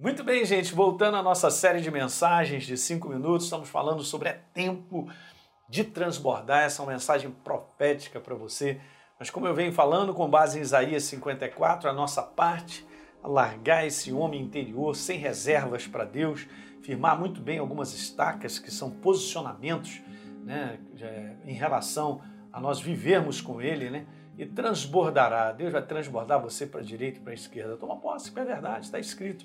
Muito bem, gente, voltando à nossa série de mensagens de cinco minutos, estamos falando sobre é tempo de transbordar essa é uma mensagem profética para você. Mas como eu venho falando com base em Isaías 54, a nossa parte, largar esse homem interior sem reservas para Deus, firmar muito bem algumas estacas que são posicionamentos né, em relação a nós vivermos com Ele, né? E transbordará. Deus vai transbordar você para a direita e para a esquerda. Toma posse, que é verdade, está escrito.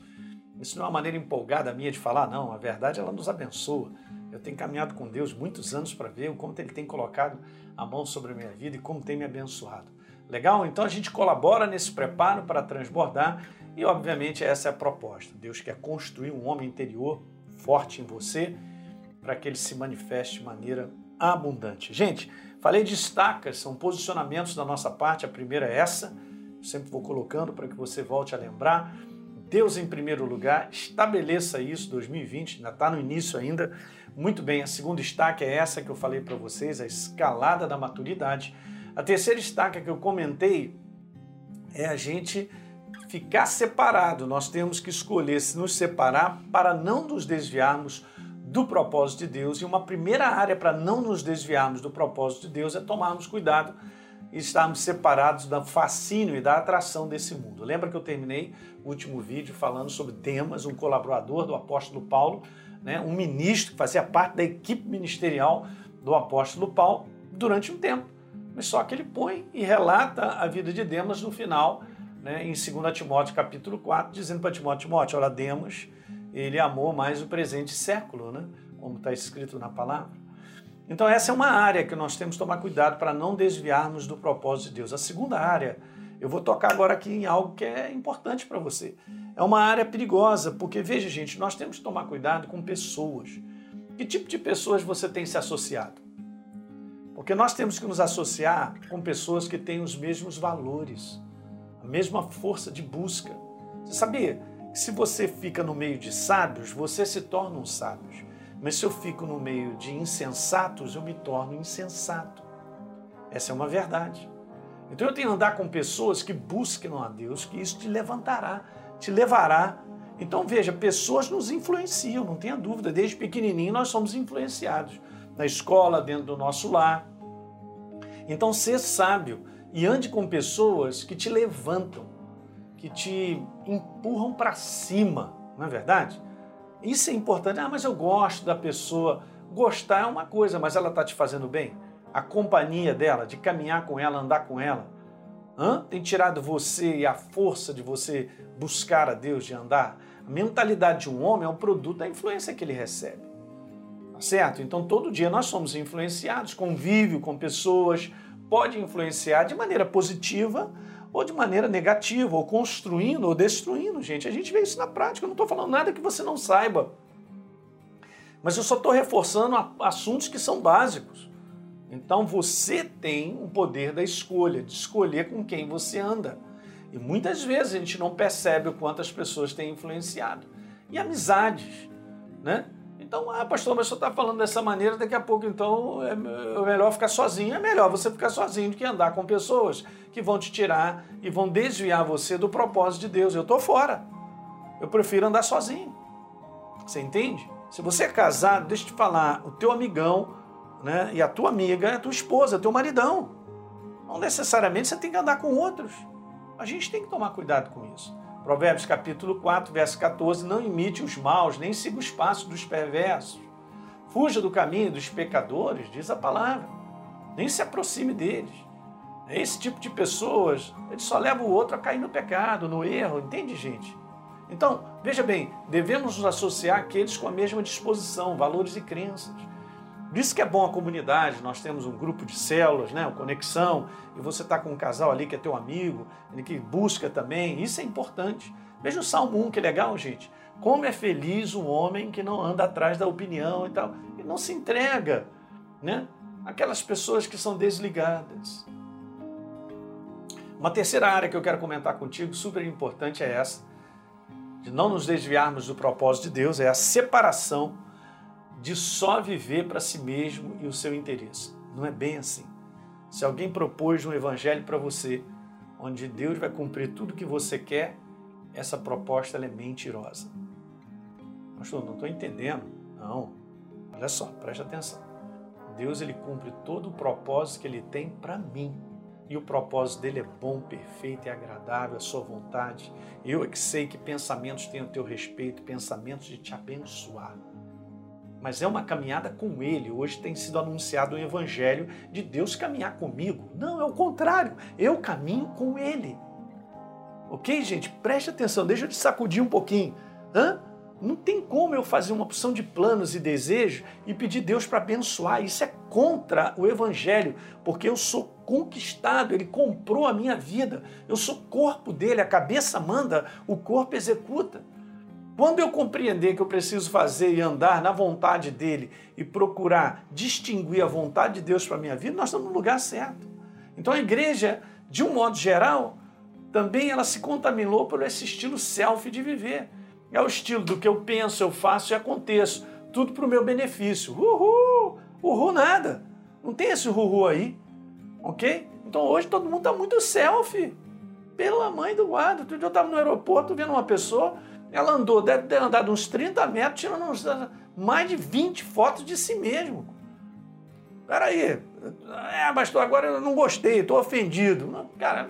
Isso não é uma maneira empolgada minha de falar, não. A verdade, ela nos abençoa. Eu tenho caminhado com Deus muitos anos para ver o quanto Ele tem colocado a mão sobre a minha vida e como tem me abençoado. Legal? Então a gente colabora nesse preparo para transbordar e, obviamente, essa é a proposta. Deus quer construir um homem interior forte em você para que ele se manifeste de maneira abundante. Gente, falei de estacas, são posicionamentos da nossa parte. A primeira é essa, sempre vou colocando para que você volte a lembrar. Deus em primeiro lugar, estabeleça isso 2020, ainda está no início ainda. Muito bem, a segunda estaca é essa que eu falei para vocês, a escalada da maturidade. A terceira estaca que eu comentei é a gente ficar separado. Nós temos que escolher se nos separar para não nos desviarmos do propósito de Deus. E uma primeira área para não nos desviarmos do propósito de Deus é tomarmos cuidado e estarmos separados do fascínio e da atração desse mundo. Lembra que eu terminei o último vídeo falando sobre Demas, um colaborador do apóstolo Paulo, né, um ministro que fazia parte da equipe ministerial do apóstolo Paulo durante um tempo. Mas só que ele põe e relata a vida de Demas no final, né, em 2 Timóteo capítulo 4, dizendo para Timóteo, Timóteo, olha, Demas, ele amou mais o presente século, né, como está escrito na palavra. Então, essa é uma área que nós temos que tomar cuidado para não desviarmos do propósito de Deus. A segunda área, eu vou tocar agora aqui em algo que é importante para você. É uma área perigosa, porque veja, gente, nós temos que tomar cuidado com pessoas. Que tipo de pessoas você tem se associado? Porque nós temos que nos associar com pessoas que têm os mesmos valores, a mesma força de busca. Você sabia que se você fica no meio de sábios, você se torna um sábio. Mas se eu fico no meio de insensatos, eu me torno insensato. Essa é uma verdade. Então eu tenho que andar com pessoas que busquem a Deus, que isso te levantará, te levará. Então veja, pessoas nos influenciam, não tenha dúvida. Desde pequenininho nós somos influenciados. Na escola, dentro do nosso lar. Então ser sábio e ande com pessoas que te levantam, que te empurram para cima, não é verdade? Isso é importante. Ah, mas eu gosto da pessoa. Gostar é uma coisa, mas ela está te fazendo bem? A companhia dela, de caminhar com ela, andar com ela, Hã? tem tirado você e a força de você buscar a Deus, de andar? A mentalidade de um homem é um produto da influência que ele recebe. Tá certo? Então todo dia nós somos influenciados, convívio com pessoas, pode influenciar de maneira positiva ou de maneira negativa, ou construindo ou destruindo, gente. A gente vê isso na prática. Eu não estou falando nada que você não saiba. Mas eu só estou reforçando assuntos que são básicos. Então você tem o poder da escolha, de escolher com quem você anda. E muitas vezes a gente não percebe o quanto as pessoas têm influenciado. E amizades, né? Então, ah, pastor, mas você está falando dessa maneira, daqui a pouco então é, é melhor ficar sozinho. É melhor você ficar sozinho do que andar com pessoas que vão te tirar e vão desviar você do propósito de Deus. Eu estou fora. Eu prefiro andar sozinho. Você entende? Se você é casado, deixa eu te falar, o teu amigão né, e a tua amiga é a tua esposa, é teu maridão. Não necessariamente você tem que andar com outros. A gente tem que tomar cuidado com isso. Provérbios capítulo 4, verso 14, não imite os maus, nem siga os passos dos perversos. Fuja do caminho dos pecadores, diz a palavra. Nem se aproxime deles. Esse tipo de pessoas, ele só leva o outro a cair no pecado, no erro, entende, gente? Então, veja bem, devemos nos associar àqueles com a mesma disposição, valores e crenças. Por isso que é bom a comunidade, nós temos um grupo de células, né, uma conexão, e você está com um casal ali que é teu amigo, ele que busca também, isso é importante. Veja o Salmo 1, que legal, gente. Como é feliz um homem que não anda atrás da opinião e tal, e não se entrega, né? Aquelas pessoas que são desligadas. Uma terceira área que eu quero comentar contigo, super importante, é essa, de não nos desviarmos do propósito de Deus, é a separação de só viver para si mesmo e o seu interesse. Não é bem assim. Se alguém propôs um evangelho para você, onde Deus vai cumprir tudo que você quer, essa proposta é mentirosa. Pastor, não estou entendendo. Não, olha só, preste atenção. Deus ele cumpre todo o propósito que ele tem para mim. E o propósito dele é bom, perfeito e agradável, a sua vontade. Eu é que sei que pensamentos têm o teu respeito, pensamentos de te abençoar. Mas é uma caminhada com ele. Hoje tem sido anunciado o evangelho de Deus caminhar comigo. Não, é o contrário. Eu caminho com ele. Ok, gente? Preste atenção, deixa eu te sacudir um pouquinho. Hã? Não tem como eu fazer uma opção de planos e desejos e pedir Deus para abençoar. Isso é contra o Evangelho, porque eu sou conquistado, Ele comprou a minha vida. Eu sou corpo dele, a cabeça manda, o corpo executa. Quando eu compreender que eu preciso fazer e andar na vontade dele e procurar distinguir a vontade de Deus para a minha vida, nós estamos no lugar certo. Então a igreja, de um modo geral, também ela se contaminou por esse estilo self de viver. É o estilo do que eu penso, eu faço e aconteço. Tudo para o meu benefício. Uhul! Uhul nada. Não tem esse uhul aí. Ok? Então hoje todo mundo está muito selfie. Pela mãe do guarda. Outro dia eu estava no aeroporto vendo uma pessoa, ela andou, deve ter andado uns 30 metros, tirando uns, mais de 20 fotos de si mesmo. Peraí. É, pastor, agora eu não gostei, estou ofendido. Cara,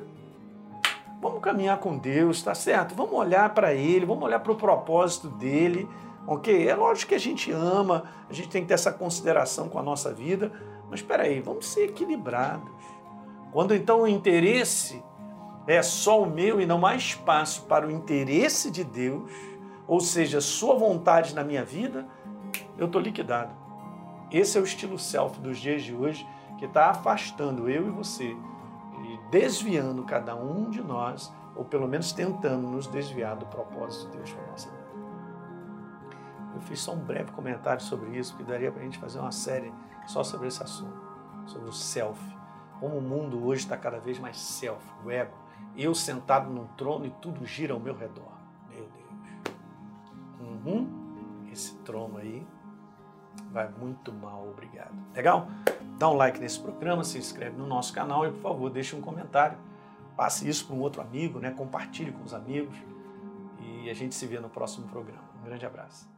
Vamos caminhar com Deus, tá certo? Vamos olhar para Ele, vamos olhar para o propósito dele, ok? É lógico que a gente ama, a gente tem que ter essa consideração com a nossa vida, mas espera aí, vamos ser equilibrados. Quando então o interesse é só o meu e não há espaço para o interesse de Deus, ou seja, sua vontade na minha vida, eu estou liquidado. Esse é o estilo self dos dias de hoje que está afastando eu e você desviando cada um de nós, ou pelo menos tentando nos desviar do propósito de Deus para a nossa vida. Eu fiz só um breve comentário sobre isso, porque daria para a gente fazer uma série só sobre esse assunto, sobre o self. Como o mundo hoje está cada vez mais self, o ego. Eu sentado num trono e tudo gira ao meu redor. Meu Deus. Uhum. Esse trono aí vai muito mal, obrigado. Legal? Dá um like nesse programa, se inscreve no nosso canal e, por favor, deixe um comentário. Passe isso para um outro amigo, né? compartilhe com os amigos. E a gente se vê no próximo programa. Um grande abraço.